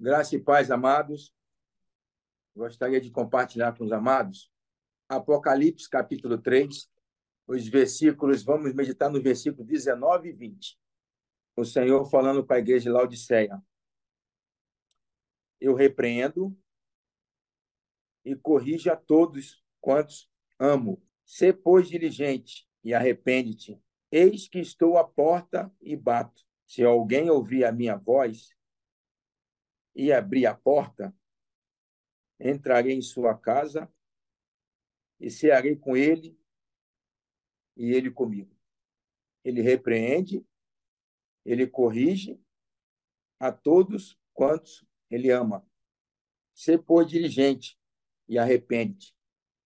Graça e paz, amados. Gostaria de compartilhar com os amados Apocalipse, capítulo 3, os versículos, vamos meditar no versículo 19 e 20. O Senhor falando com a igreja de Laodiceia. Eu repreendo e corrija a todos quantos amo. Sê, pois, diligente e arrepende-te. Eis que estou à porta e bato. Se alguém ouvir a minha voz e abrir a porta, entrarei em sua casa e cearei com ele e ele comigo. Ele repreende, ele corrige a todos quantos ele ama. Ser por diligente e arrepende.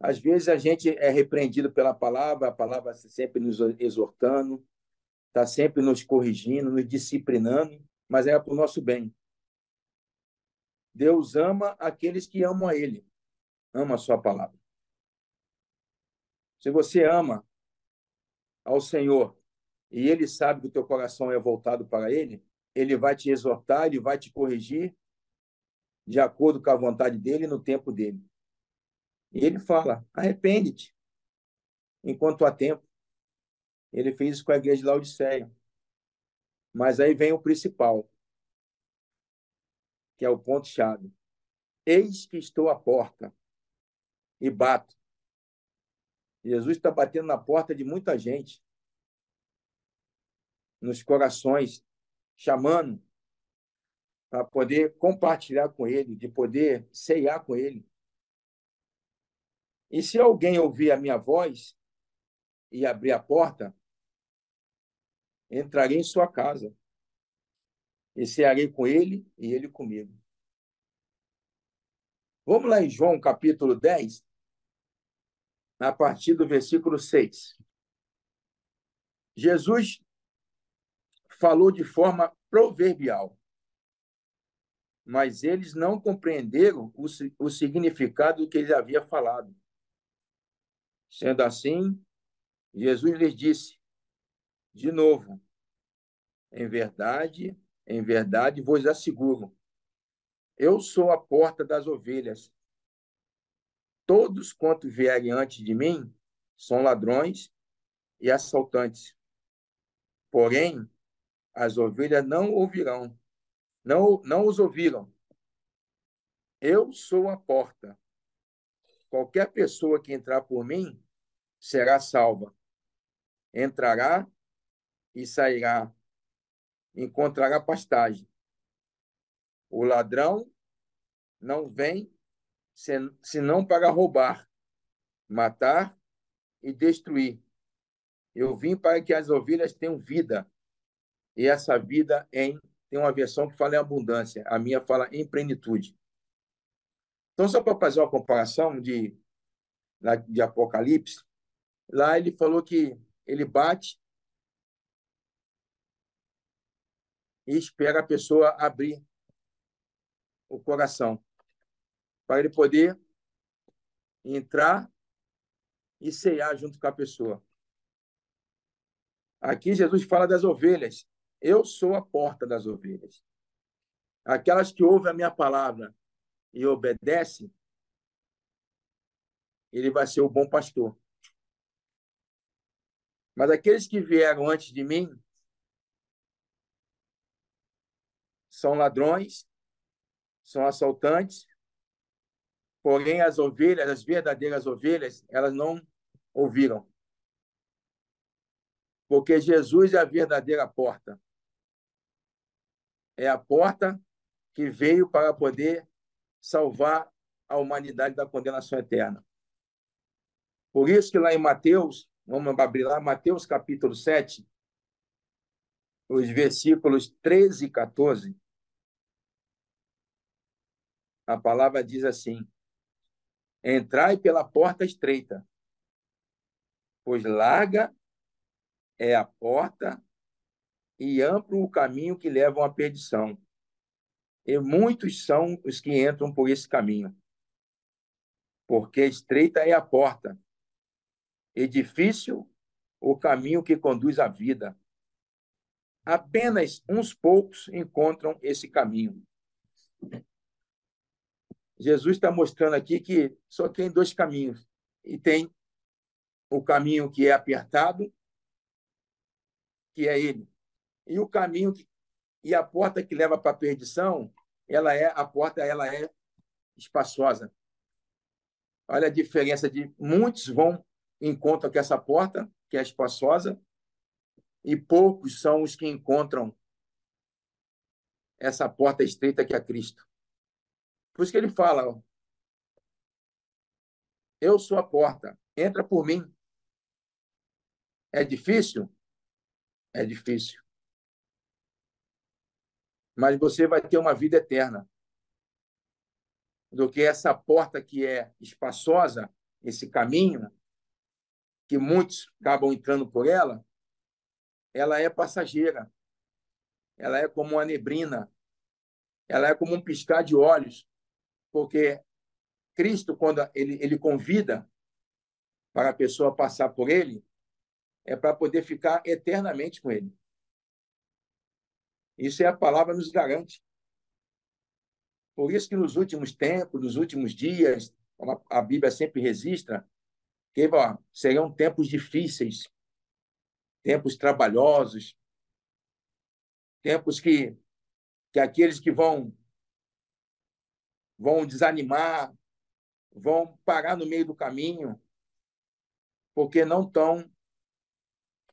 Às vezes a gente é repreendido pela palavra, a palavra sempre nos exortando, está sempre nos corrigindo, nos disciplinando, mas é para o nosso bem. Deus ama aqueles que amam a Ele, ama a Sua palavra. Se você ama ao Senhor e Ele sabe que o teu coração é voltado para Ele, Ele vai te exortar, Ele vai te corrigir de acordo com a vontade dEle no tempo dEle. E Ele fala: arrepende-te enquanto há tempo. Ele fez isso com a igreja de Laodiceia. Mas aí vem o principal que é o ponto-chave. Eis que estou à porta e bato. Jesus está batendo na porta de muita gente, nos corações, chamando para poder compartilhar com Ele, de poder ceiar com Ele. E se alguém ouvir a minha voz e abrir a porta, entrarei em sua casa e cearei com ele e ele comigo. Vamos lá em João capítulo 10, a partir do versículo 6. Jesus falou de forma proverbial, mas eles não compreenderam o, o significado do que ele havia falado. Sendo assim, Jesus lhes disse, de novo, em verdade, em verdade vos asseguro, eu sou a porta das ovelhas. Todos quanto vierem antes de mim são ladrões e assaltantes. Porém, as ovelhas não ouvirão, não, não os ouviram. Eu sou a porta. Qualquer pessoa que entrar por mim será salva. Entrará e sairá encontrará pastagem. O ladrão não vem senão para roubar, matar e destruir. Eu vim para que as ovelhas tenham vida. E essa vida em tem uma versão que fala em abundância, a minha fala em plenitude. Então, só para fazer uma comparação de, de Apocalipse, lá ele falou que ele bate e espera a pessoa abrir o coração para ele poder entrar e ceiar junto com a pessoa. Aqui Jesus fala das ovelhas. Eu sou a porta das ovelhas. Aquelas que ouvem a minha palavra e obedecem, ele vai ser o bom pastor. Mas aqueles que vieram antes de mim, são ladrões, são assaltantes, porém as ovelhas, as verdadeiras ovelhas, elas não ouviram. Porque Jesus é a verdadeira porta. É a porta que veio para poder salvar a humanidade da condenação eterna. Por isso que lá em Mateus, vamos abrir lá, Mateus capítulo 7, os versículos 13 e 14, a palavra diz assim: Entrai pela porta estreita, pois larga é a porta e amplo o caminho que levam à perdição. E muitos são os que entram por esse caminho. Porque estreita é a porta, e difícil o caminho que conduz à vida. Apenas uns poucos encontram esse caminho. Jesus está mostrando aqui que só tem dois caminhos. E tem o caminho que é apertado, que é ele. E o caminho que, e a porta que leva para a perdição, ela é a porta, ela é espaçosa. Olha a diferença de muitos vão encontram que essa porta, que é espaçosa, e poucos são os que encontram essa porta estreita que é Cristo. Por isso que ele fala: Eu sou a porta, entra por mim. É difícil? É difícil. Mas você vai ter uma vida eterna. Do que essa porta que é espaçosa, esse caminho, que muitos acabam entrando por ela, ela é passageira. Ela é como uma neblina. Ela é como um piscar de olhos porque Cristo, quando ele, ele convida para a pessoa passar por ele, é para poder ficar eternamente com ele. Isso é a palavra nos garante. Por isso que nos últimos tempos, nos últimos dias, a Bíblia sempre registra que ó, serão tempos difíceis, tempos trabalhosos, tempos que, que aqueles que vão vão desanimar, vão parar no meio do caminho, porque não estão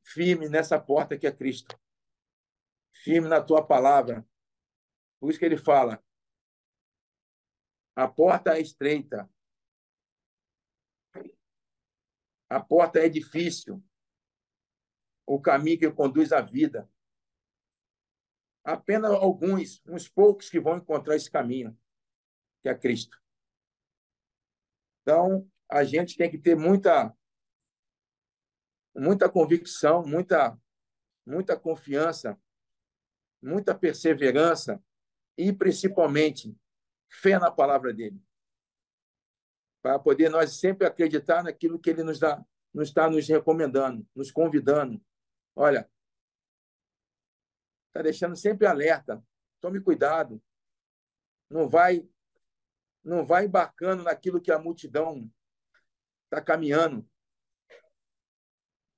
firmes nessa porta que é Cristo. Firme na tua palavra. Por isso que ele fala: a porta é estreita, a porta é difícil, o caminho que conduz à vida. Apenas alguns, uns poucos que vão encontrar esse caminho que é Cristo. Então, a gente tem que ter muita muita convicção, muita muita confiança, muita perseverança e principalmente fé na palavra dele. Para poder nós sempre acreditar naquilo que ele nos dá, nos está nos recomendando, nos convidando. Olha, está deixando sempre alerta. Tome cuidado. Não vai não vai embarcando naquilo que a multidão está caminhando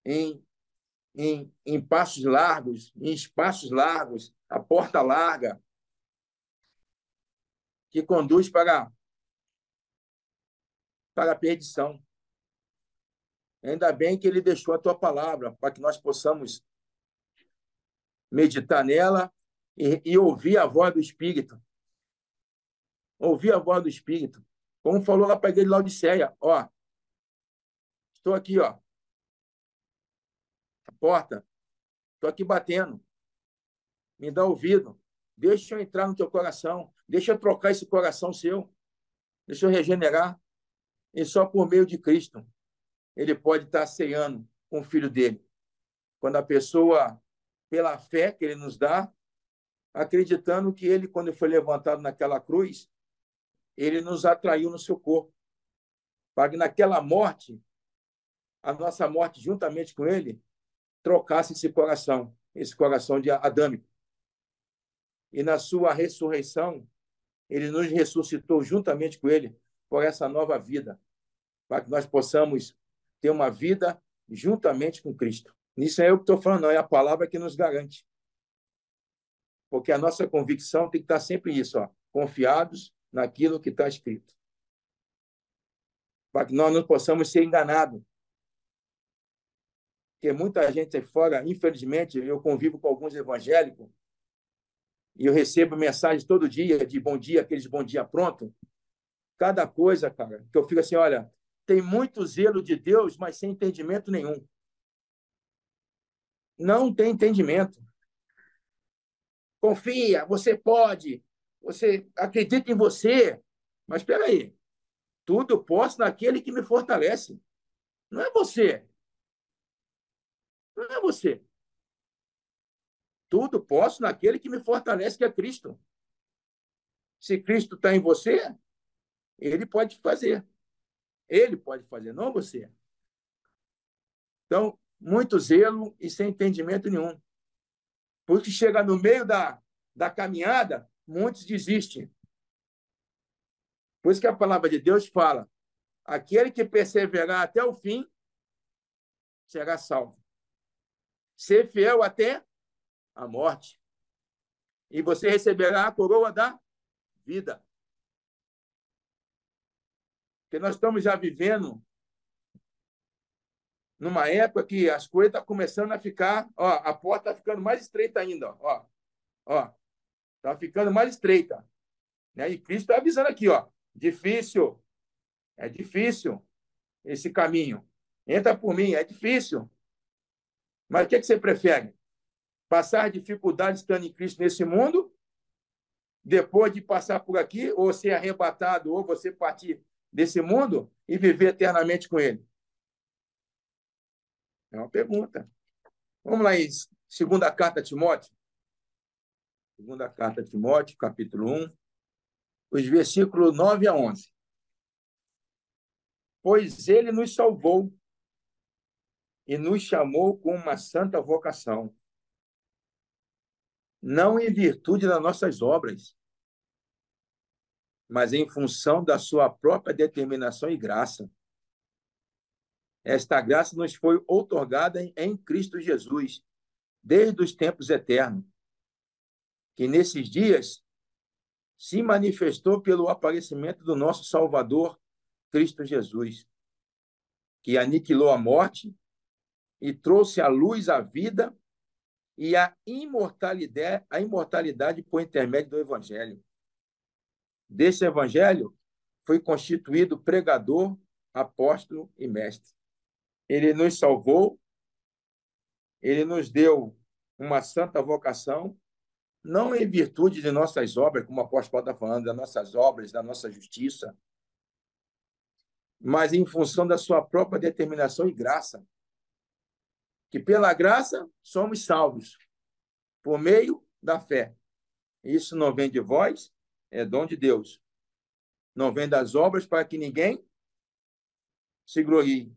em, em, em passos largos, em espaços largos, a porta larga, que conduz para, para a perdição. Ainda bem que ele deixou a tua palavra, para que nós possamos meditar nela e, e ouvir a voz do Espírito ouvir a voz do Espírito. Como falou lá para a igreja de Laodiceia, ó, estou aqui, ó, a porta, estou aqui batendo, me dá ouvido, deixa eu entrar no teu coração, deixa eu trocar esse coração seu, deixa eu regenerar, e só por meio de Cristo ele pode estar ceando com o filho dele. Quando a pessoa, pela fé que ele nos dá, acreditando que ele, quando foi levantado naquela cruz, ele nos atraiu no seu corpo. Para que naquela morte, a nossa morte, juntamente com ele, trocasse esse coração, esse coração de adâmico. E na sua ressurreição, ele nos ressuscitou juntamente com ele por essa nova vida, para que nós possamos ter uma vida juntamente com Cristo. Isso é eu que estou falando, não, é a palavra que nos garante. Porque a nossa convicção tem que estar sempre isso, ó, confiados naquilo que está escrito. Para que nós não possamos ser enganados. Porque muita gente aí fora, infelizmente, eu convivo com alguns evangélicos e eu recebo mensagens todo dia de bom dia, aqueles bom dia pronto. Cada coisa, cara, que eu fico assim, olha, tem muito zelo de Deus, mas sem entendimento nenhum. Não tem entendimento. Confia, você pode, você acredita em você, mas espera aí. Tudo posso naquele que me fortalece. Não é você. Não é você. Tudo posso naquele que me fortalece, que é Cristo. Se Cristo está em você, ele pode fazer. Ele pode fazer, não você. Então, muito zelo e sem entendimento nenhum. Porque chega no meio da, da caminhada, muitos desistem. Por isso que a palavra de Deus fala: aquele que perseverar até o fim será salvo. Ser fiel até a morte. E você receberá a coroa da vida. Porque nós estamos já vivendo numa época que as coisas estão começando a ficar, ó, a porta está ficando mais estreita ainda, ó, ó, está ficando mais estreita, né? E Cristo está avisando aqui, ó, difícil, é difícil esse caminho. Entra por mim, é difícil. Mas o que, é que você prefere? Passar dificuldades estando em Cristo nesse mundo, depois de passar por aqui, ou ser arrebatado, ou você partir desse mundo e viver eternamente com Ele? É uma pergunta. Vamos lá em segunda carta a Timóteo. Segunda carta a Timóteo, capítulo 1, os versículos 9 a 11. Pois ele nos salvou e nos chamou com uma santa vocação, não em virtude das nossas obras, mas em função da sua própria determinação e graça esta graça nos foi outorgada em Cristo Jesus, desde os tempos eternos, que nesses dias se manifestou pelo aparecimento do nosso Salvador, Cristo Jesus, que aniquilou a morte e trouxe à luz a vida e a imortalidade, a imortalidade por intermédio do Evangelho. Desse Evangelho foi constituído pregador, apóstolo e mestre. Ele nos salvou, ele nos deu uma santa vocação, não em virtude de nossas obras, como o apóstolo está falando, das nossas obras, da nossa justiça, mas em função da sua própria determinação e graça. Que pela graça somos salvos, por meio da fé. Isso não vem de vós, é dom de Deus. Não vem das obras para que ninguém se glorie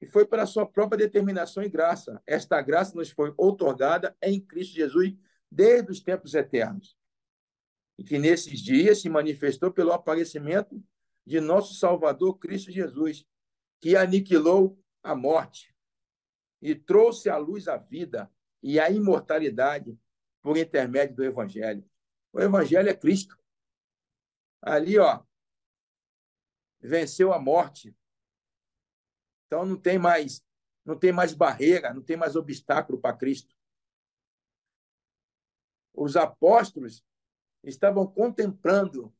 e foi pela sua própria determinação e graça. Esta graça nos foi outorgada em Cristo Jesus desde os tempos eternos. E que nesses dias se manifestou pelo aparecimento de nosso Salvador Cristo Jesus, que aniquilou a morte e trouxe à luz a vida e a imortalidade por intermédio do Evangelho. O Evangelho é Cristo. Ali, ó, venceu a morte, então não tem mais, não tem mais barreira, não tem mais obstáculo para Cristo. Os apóstolos estavam contemplando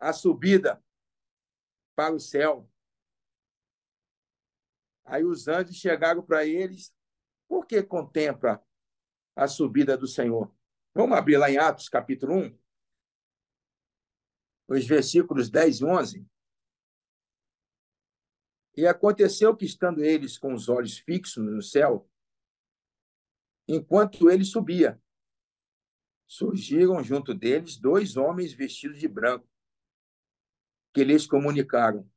a subida para o céu. Aí os anjos chegaram para eles, por que contempla a subida do Senhor? Vamos abrir lá em Atos, capítulo 1, os versículos 10 e 11. E aconteceu que, estando eles com os olhos fixos no céu, enquanto ele subia, surgiram junto deles dois homens vestidos de branco, que lhes comunicaram: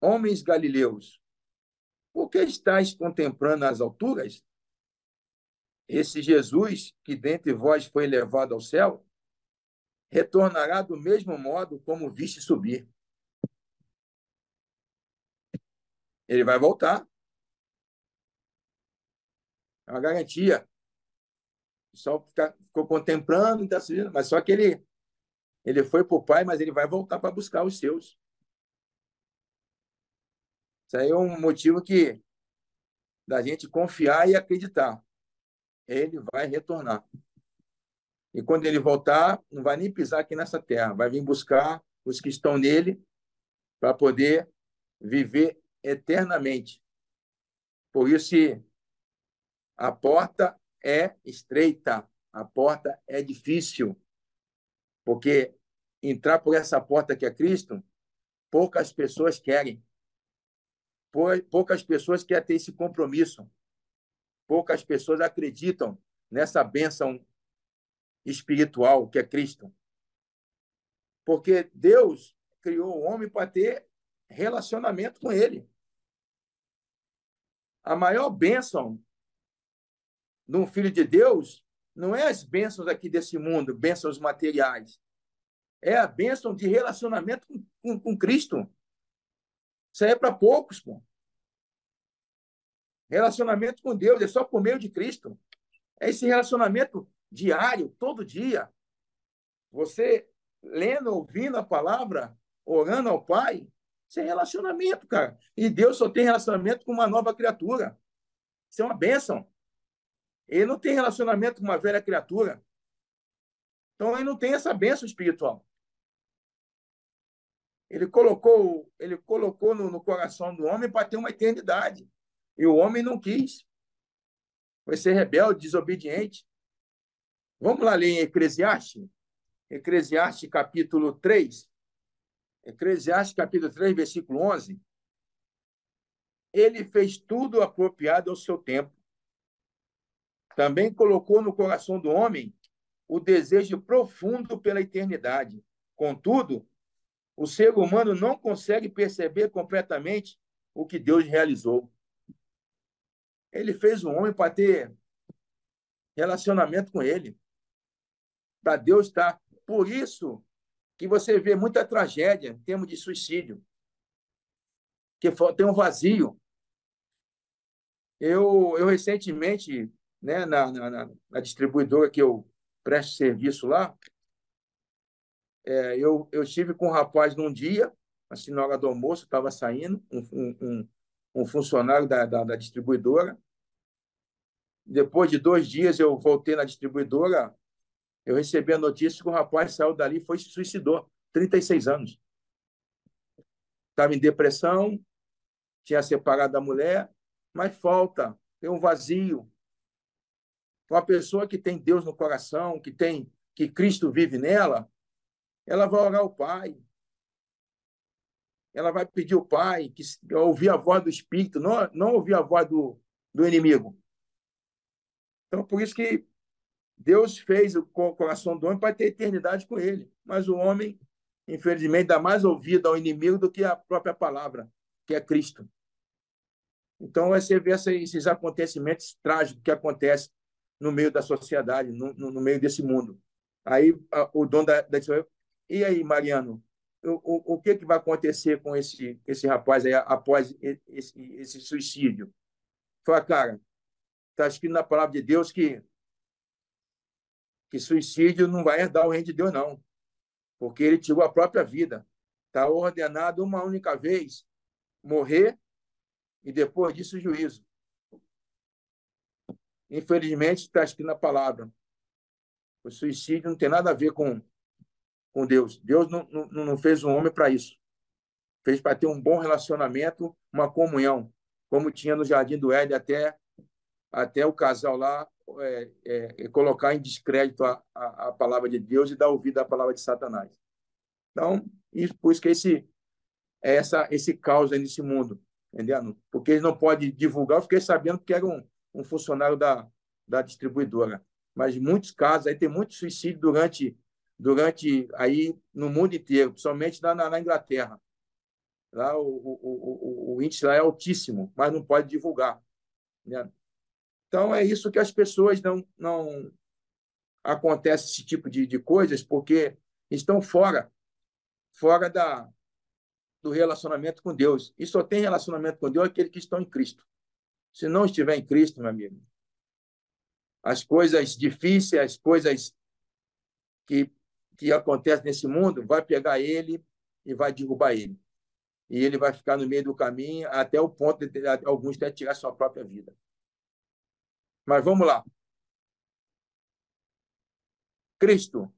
Homens galileus, por que estáis contemplando as alturas? Esse Jesus, que dentre vós foi levado ao céu, retornará do mesmo modo como viste subir. Ele vai voltar. É uma garantia. Só ficou contemplando, tá mas só que ele, ele foi para o Pai, mas ele vai voltar para buscar os seus. Isso aí é um motivo que da gente confiar e acreditar. Ele vai retornar. E quando ele voltar, não vai nem pisar aqui nessa terra, vai vir buscar os que estão nele para poder viver eternamente. Por isso, a porta é estreita, a porta é difícil, porque entrar por essa porta que é Cristo, poucas pessoas querem. Poucas pessoas querem ter esse compromisso. Poucas pessoas acreditam nessa bênção espiritual que é Cristo. Porque Deus criou o homem para ter relacionamento com ele a maior bênção de um filho de Deus não é as bênçãos aqui desse mundo, bênçãos materiais. é a bênção de relacionamento com, com, com Cristo. Isso aí é para poucos, pô. Relacionamento com Deus é só por meio de Cristo. É esse relacionamento diário, todo dia. Você lendo, ouvindo a palavra, orando ao Pai, isso é relacionamento, cara. E Deus só tem relacionamento com uma nova criatura. Isso é uma bênção. Ele não tem relacionamento com uma velha criatura. Então ele não tem essa bênção espiritual. Ele colocou, ele colocou no, no coração do homem para ter uma eternidade. E o homem não quis. Foi ser rebelde, desobediente. Vamos lá ler em Eclesiastes? Eclesiastes capítulo 3. Eclesiastes capítulo 3, versículo 11. Ele fez tudo apropriado ao seu tempo. Também colocou no coração do homem o desejo profundo pela eternidade. Contudo, o ser humano não consegue perceber completamente o que Deus realizou. Ele fez o homem para ter relacionamento com ele, para Deus estar. Por isso que você vê muita tragédia em termos de suicídio, que tem um vazio. Eu, eu recentemente, né, na, na, na distribuidora que eu presto serviço lá, é, eu, eu estive com um rapaz num dia, assim, na hora do almoço, estava saindo, um, um, um funcionário da, da, da distribuidora, depois de dois dias, eu voltei na distribuidora, eu recebi a notícia que o rapaz saiu dali e foi se suicidou, 36 anos. Estava em depressão, tinha separado da mulher, mas falta, tem um vazio. Uma pessoa que tem Deus no coração, que tem que Cristo vive nela, ela vai orar ao Pai. Ela vai pedir ao Pai que ouvir a voz do Espírito, não, não ouvir a voz do, do inimigo. Então, por isso que Deus fez o coração do homem para ter eternidade com ele. Mas o homem, infelizmente, dá mais ouvido ao inimigo do que à própria palavra, que é Cristo. Então, você vê esses acontecimentos trágicos que acontecem no meio da sociedade, no, no meio desse mundo. Aí o dono da, da e aí, Mariano, o, o, o que, que vai acontecer com esse, esse rapaz aí após esse, esse suicídio? Fala, cara, Está escrito na palavra de Deus que, que suicídio não vai herdar o reino de Deus, não. Porque ele tirou a própria vida. Está ordenado uma única vez morrer e depois disso o juízo. Infelizmente, está escrito na palavra. O suicídio não tem nada a ver com, com Deus. Deus não, não, não fez um homem para isso. Fez para ter um bom relacionamento, uma comunhão, como tinha no Jardim do Éden até até o casal lá é, é, colocar em descrédito a, a, a, palavra de Deus e dar ouvido à palavra de Satanás. Então, isso, por isso que esse, é essa, esse caos aí nesse mundo, entendeu? Porque eles não podem divulgar, eu fiquei sabendo que era um, um funcionário da, da distribuidora. Mas muitos casos, aí tem muito suicídio durante, durante aí no mundo inteiro, principalmente na, na, na Inglaterra. Lá o, o, o, o, índice lá é altíssimo, mas não pode divulgar. Né? Então, é isso que as pessoas não. não acontece esse tipo de, de coisas porque estão fora fora da, do relacionamento com Deus. E só tem relacionamento com Deus aquele que estão em Cristo. Se não estiver em Cristo, meu amigo, as coisas difíceis, as coisas que, que acontecem nesse mundo, vai pegar ele e vai derrubar ele. E ele vai ficar no meio do caminho até o ponto de alguns até tirar sua própria vida. Mas vamos lá. Cristo,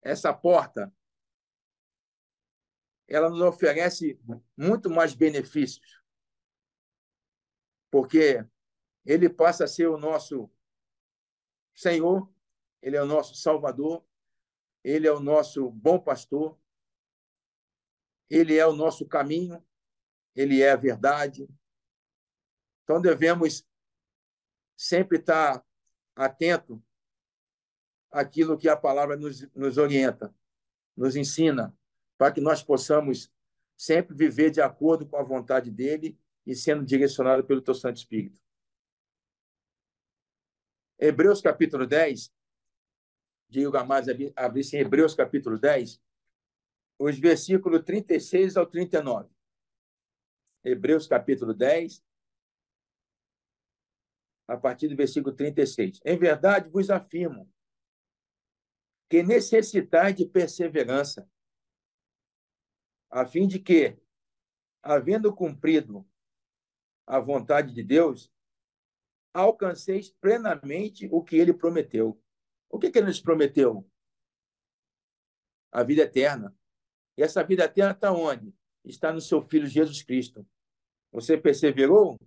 essa porta, ela nos oferece muito mais benefícios, porque ele passa a ser o nosso Senhor, ele é o nosso Salvador, ele é o nosso bom pastor, ele é o nosso caminho, ele é a verdade. Então devemos sempre estar atento àquilo que a palavra nos, nos orienta, nos ensina, para que nós possamos sempre viver de acordo com a vontade dele e sendo direcionado pelo teu Santo Espírito. Hebreus capítulo 10 Diego Amados abrisse em Hebreus capítulo 10, os versículos 36 ao 39. Hebreus capítulo 10, a partir do versículo 36. Em verdade vos afirmo que necessitais de perseverança, a fim de que, havendo cumprido a vontade de Deus, alcanceis plenamente o que ele prometeu. O que, que ele nos prometeu? A vida eterna. E essa vida eterna está onde? Está no seu Filho Jesus Cristo. Você perseverou?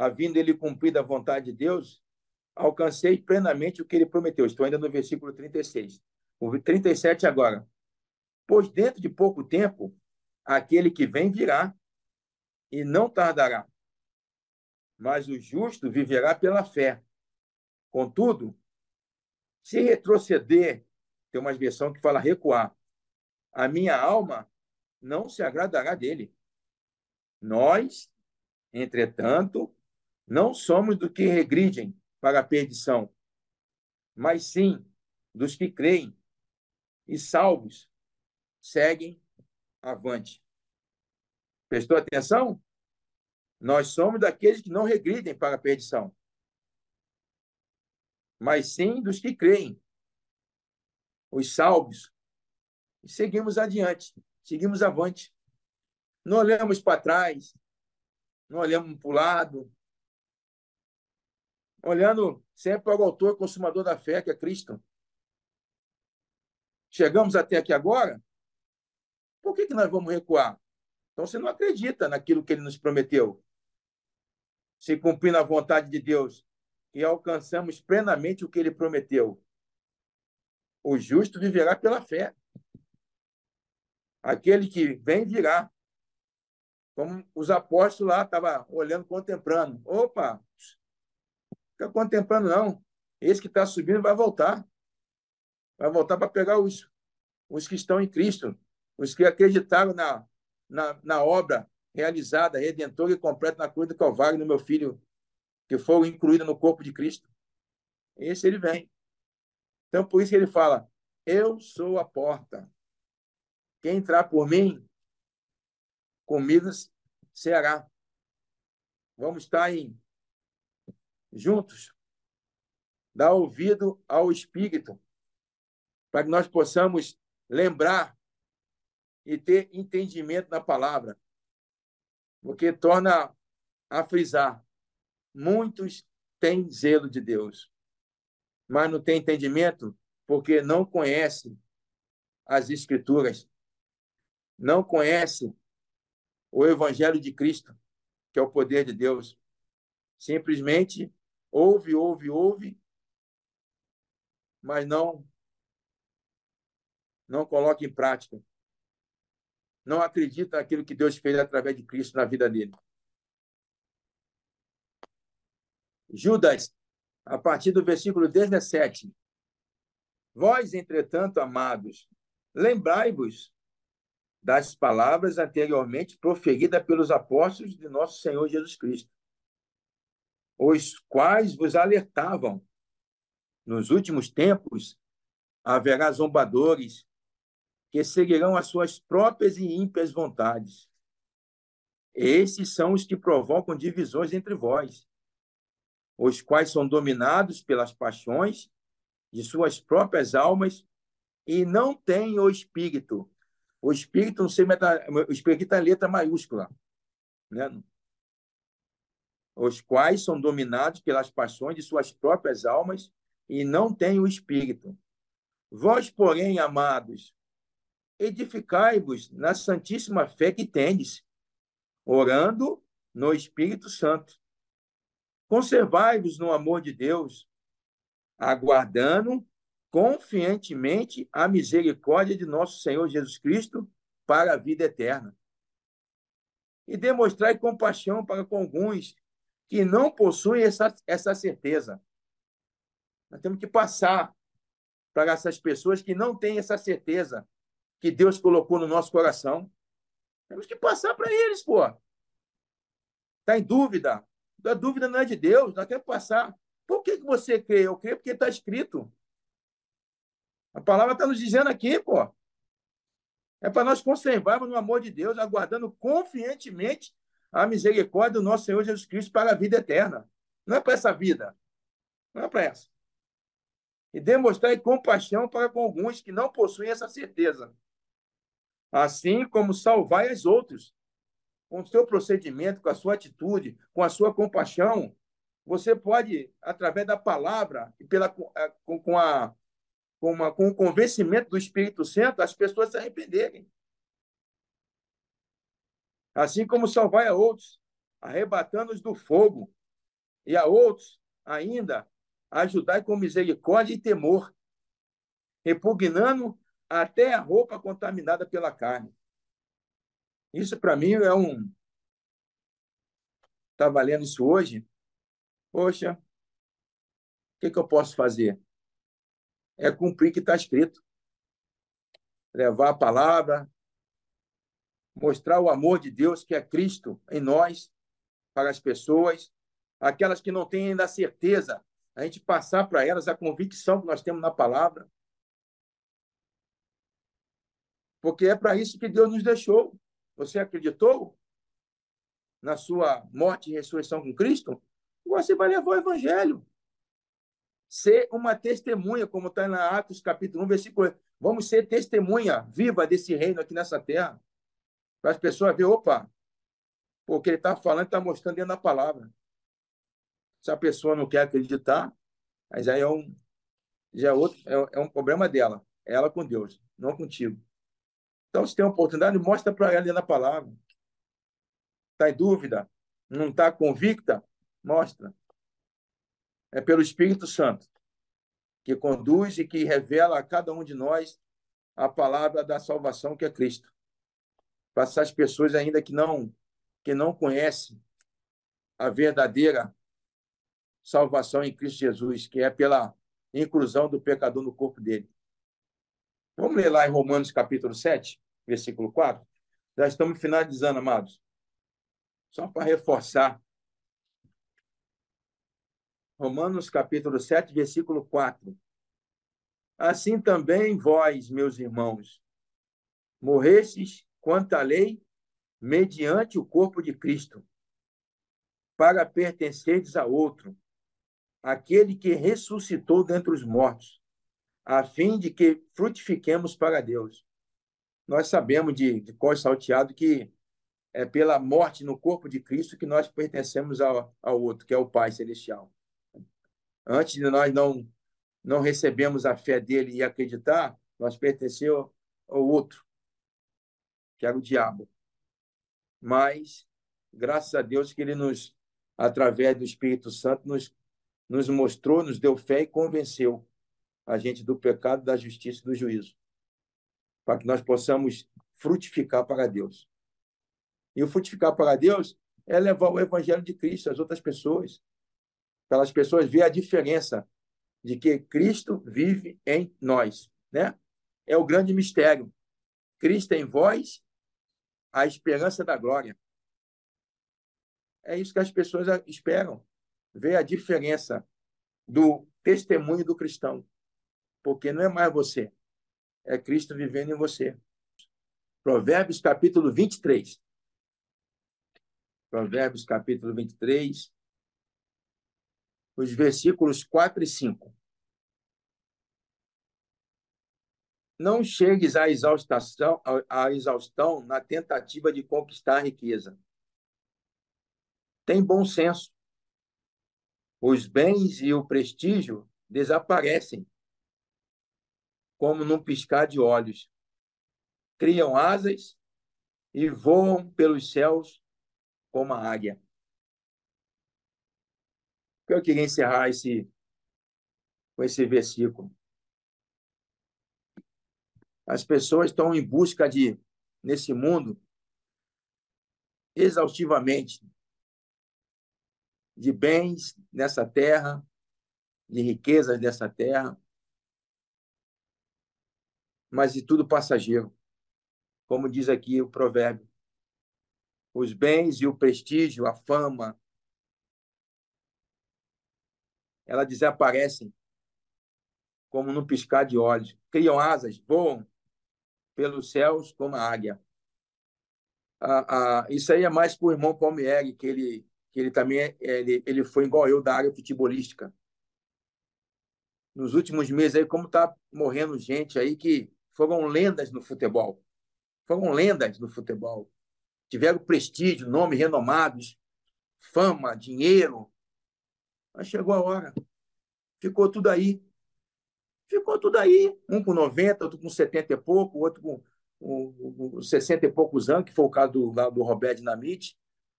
Havendo ele cumprido a vontade de Deus, alcancei plenamente o que ele prometeu. Estou ainda no versículo 36. O 37 agora. Pois dentro de pouco tempo, aquele que vem virá e não tardará. Mas o justo viverá pela fé. Contudo, se retroceder, tem uma versão que fala recuar, a minha alma não se agradará dele. Nós, entretanto, não somos do que regridem para a perdição, mas sim dos que creem e salvos seguem avante. Prestou atenção? Nós somos daqueles que não regridem para a perdição, mas sim dos que creem, os salvos. E seguimos adiante, seguimos avante. Não olhamos para trás, não olhamos para o lado, olhando sempre para o autor consumador da fé, que é Cristo. Chegamos até aqui agora, por que, que nós vamos recuar? Então você não acredita naquilo que ele nos prometeu. Se cumprir na vontade de Deus e alcançamos plenamente o que ele prometeu. O justo viverá pela fé. Aquele que vem virá. Como os apóstolos lá estavam olhando, contemplando. Opa! Fica contemplando, não. Esse que está subindo vai voltar. Vai voltar para pegar os, os que estão em Cristo, os que acreditaram na, na, na obra realizada, redentora e completa na cruz do Calvário, no meu filho, que foram incluídos no corpo de Cristo. Esse ele vem. Então, por isso que ele fala: Eu sou a porta. Quem entrar por mim, comigo será. Vamos estar em, juntos. Dar ouvido ao Espírito, para que nós possamos lembrar e ter entendimento na palavra. Porque torna a frisar: muitos têm zelo de Deus, mas não têm entendimento porque não conhecem as Escrituras, não conhecem o Evangelho de Cristo, que é o poder de Deus. Simplesmente ouve, ouve, ouve, mas não não coloca em prática não acredita naquilo que Deus fez através de Cristo na vida dele. Judas, a partir do versículo 17. Vós, entretanto, amados, lembrai-vos das palavras anteriormente proferidas pelos apóstolos de nosso Senhor Jesus Cristo, os quais vos alertavam. Nos últimos tempos haverá zombadores, que seguirão as suas próprias e ímpias vontades. Esses são os que provocam divisões entre vós, os quais são dominados pelas paixões de suas próprias almas e não têm o espírito. O espírito não sei, o espírito é letra maiúscula, né? Os quais são dominados pelas paixões de suas próprias almas e não têm o espírito. Vós, porém, amados, edificai-vos na santíssima fé que tendes, orando no Espírito Santo. Conservai-vos no amor de Deus, aguardando confiantemente a misericórdia de nosso Senhor Jesus Cristo para a vida eterna. E demonstrai compaixão para com alguns que não possuem essa, essa certeza. Nós temos que passar para essas pessoas que não têm essa certeza que Deus colocou no nosso coração. Temos que passar para eles, pô. Está em dúvida? A dúvida não é de Deus, nós temos que passar. Por que, que você crê? Eu creio porque está escrito. A palavra está nos dizendo aqui, pô. É para nós conservarmos no amor de Deus, aguardando confiantemente a misericórdia do nosso Senhor Jesus Cristo para a vida eterna. Não é para essa vida. Não é para essa. E demonstrar compaixão para com alguns que não possuem essa certeza. Assim como salvar os outros. Com o seu procedimento, com a sua atitude, com a sua compaixão, você pode, através da palavra e pela, com, com a com, uma, com o convencimento do Espírito Santo, as pessoas se arrependerem. Assim como salvar a outros, arrebatando-os do fogo, e a outros ainda ajudar com misericórdia e temor, repugnando até a roupa contaminada pela carne. Isso para mim é um. Estava lendo isso hoje. Poxa, o que, que eu posso fazer? é cumprir o que está escrito. Levar a palavra, mostrar o amor de Deus, que é Cristo em nós, para as pessoas, aquelas que não têm ainda a certeza, a gente passar para elas a convicção que nós temos na palavra. Porque é para isso que Deus nos deixou. Você acreditou na sua morte e ressurreição com Cristo? Você vai levar o evangelho ser uma testemunha, como está na Atos capítulo 1, versículo 8. Vamos ser testemunha viva desse reino aqui nessa terra. Para as pessoas verem, opa, o que ele está falando está mostrando dentro da palavra. Se a pessoa não quer acreditar, mas aí é um, já é, outro, é, é um problema dela. É ela com Deus, não contigo. Então, se tem uma oportunidade, mostra para ela dentro da palavra. Está em dúvida? Não está convicta? Mostra é pelo Espírito Santo, que conduz e que revela a cada um de nós a palavra da salvação que é Cristo. Para essas pessoas ainda que não que não conhecem a verdadeira salvação em Cristo Jesus, que é pela inclusão do pecador no corpo dele. Vamos ler lá em Romanos capítulo 7, versículo 4. Já estamos finalizando, amados. Só para reforçar Romanos capítulo 7, versículo 4. Assim também vós, meus irmãos, morrestes quanto à lei, mediante o corpo de Cristo, para pertencerdes a outro, aquele que ressuscitou dentre os mortos, a fim de que frutifiquemos para Deus. Nós sabemos de, de cor salteado que é pela morte no corpo de Cristo que nós pertencemos ao, ao outro, que é o Pai Celestial. Antes de nós não não recebemos a fé dele e acreditar, nós pertencemos ao outro, que era o diabo. Mas, graças a Deus que ele nos, através do Espírito Santo, nos, nos mostrou, nos deu fé e convenceu a gente do pecado, da justiça e do juízo, para que nós possamos frutificar para Deus. E o frutificar para Deus é levar o evangelho de Cristo às outras pessoas para as pessoas verem a diferença de que Cristo vive em nós, né? É o grande mistério. Cristo em vós, a esperança da glória. É isso que as pessoas esperam, ver a diferença do testemunho do cristão. Porque não é mais você, é Cristo vivendo em você. Provérbios capítulo 23. Provérbios capítulo 23, os versículos 4 e 5. Não chegues à exaustão, à exaustão na tentativa de conquistar a riqueza. Tem bom senso. Os bens e o prestígio desaparecem, como num piscar de olhos. Criam asas e voam pelos céus como a águia eu queria encerrar esse, com esse versículo. As pessoas estão em busca de, nesse mundo, exaustivamente, de bens nessa terra, de riquezas dessa terra, mas de tudo passageiro. Como diz aqui o provérbio. Os bens e o prestígio, a fama, elas desaparecem. como num piscar de olhos. Criam asas, voam pelos céus como a águia. Ah, ah, isso aí é mais para o irmão Palmieri, que ele, que ele também é, ele, ele foi igual eu da área futebolística. Nos últimos meses aí, como está morrendo gente aí que foram lendas no futebol. Foram lendas no futebol. Tiveram prestígio, nome renomados, fama, dinheiro. Mas chegou a hora. Ficou tudo aí. Ficou tudo aí. Um com 90, outro com 70 e pouco, outro com, com, com 60 e poucos anos, que foi o caso do, do Roberto Dinamite.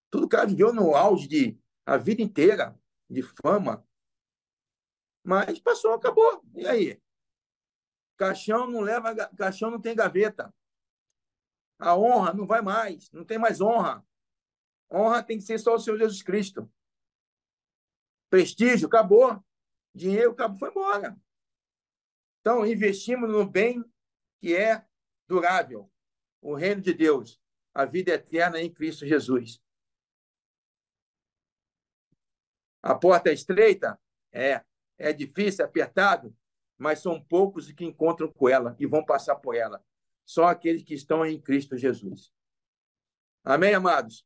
Tudo o cara viveu no auge de a vida inteira de fama. Mas passou, acabou. E aí? Caixão não leva, caixão não tem gaveta. A honra não vai mais, não tem mais honra. Honra tem que ser só o Senhor Jesus Cristo. Prestígio, acabou. Dinheiro, acabou, foi embora. Então, investimos no bem que é durável, o reino de Deus, a vida eterna em Cristo Jesus. A porta é estreita? É. É difícil, é apertado, mas são poucos que encontram com ela e vão passar por ela. Só aqueles que estão em Cristo Jesus. Amém, amados?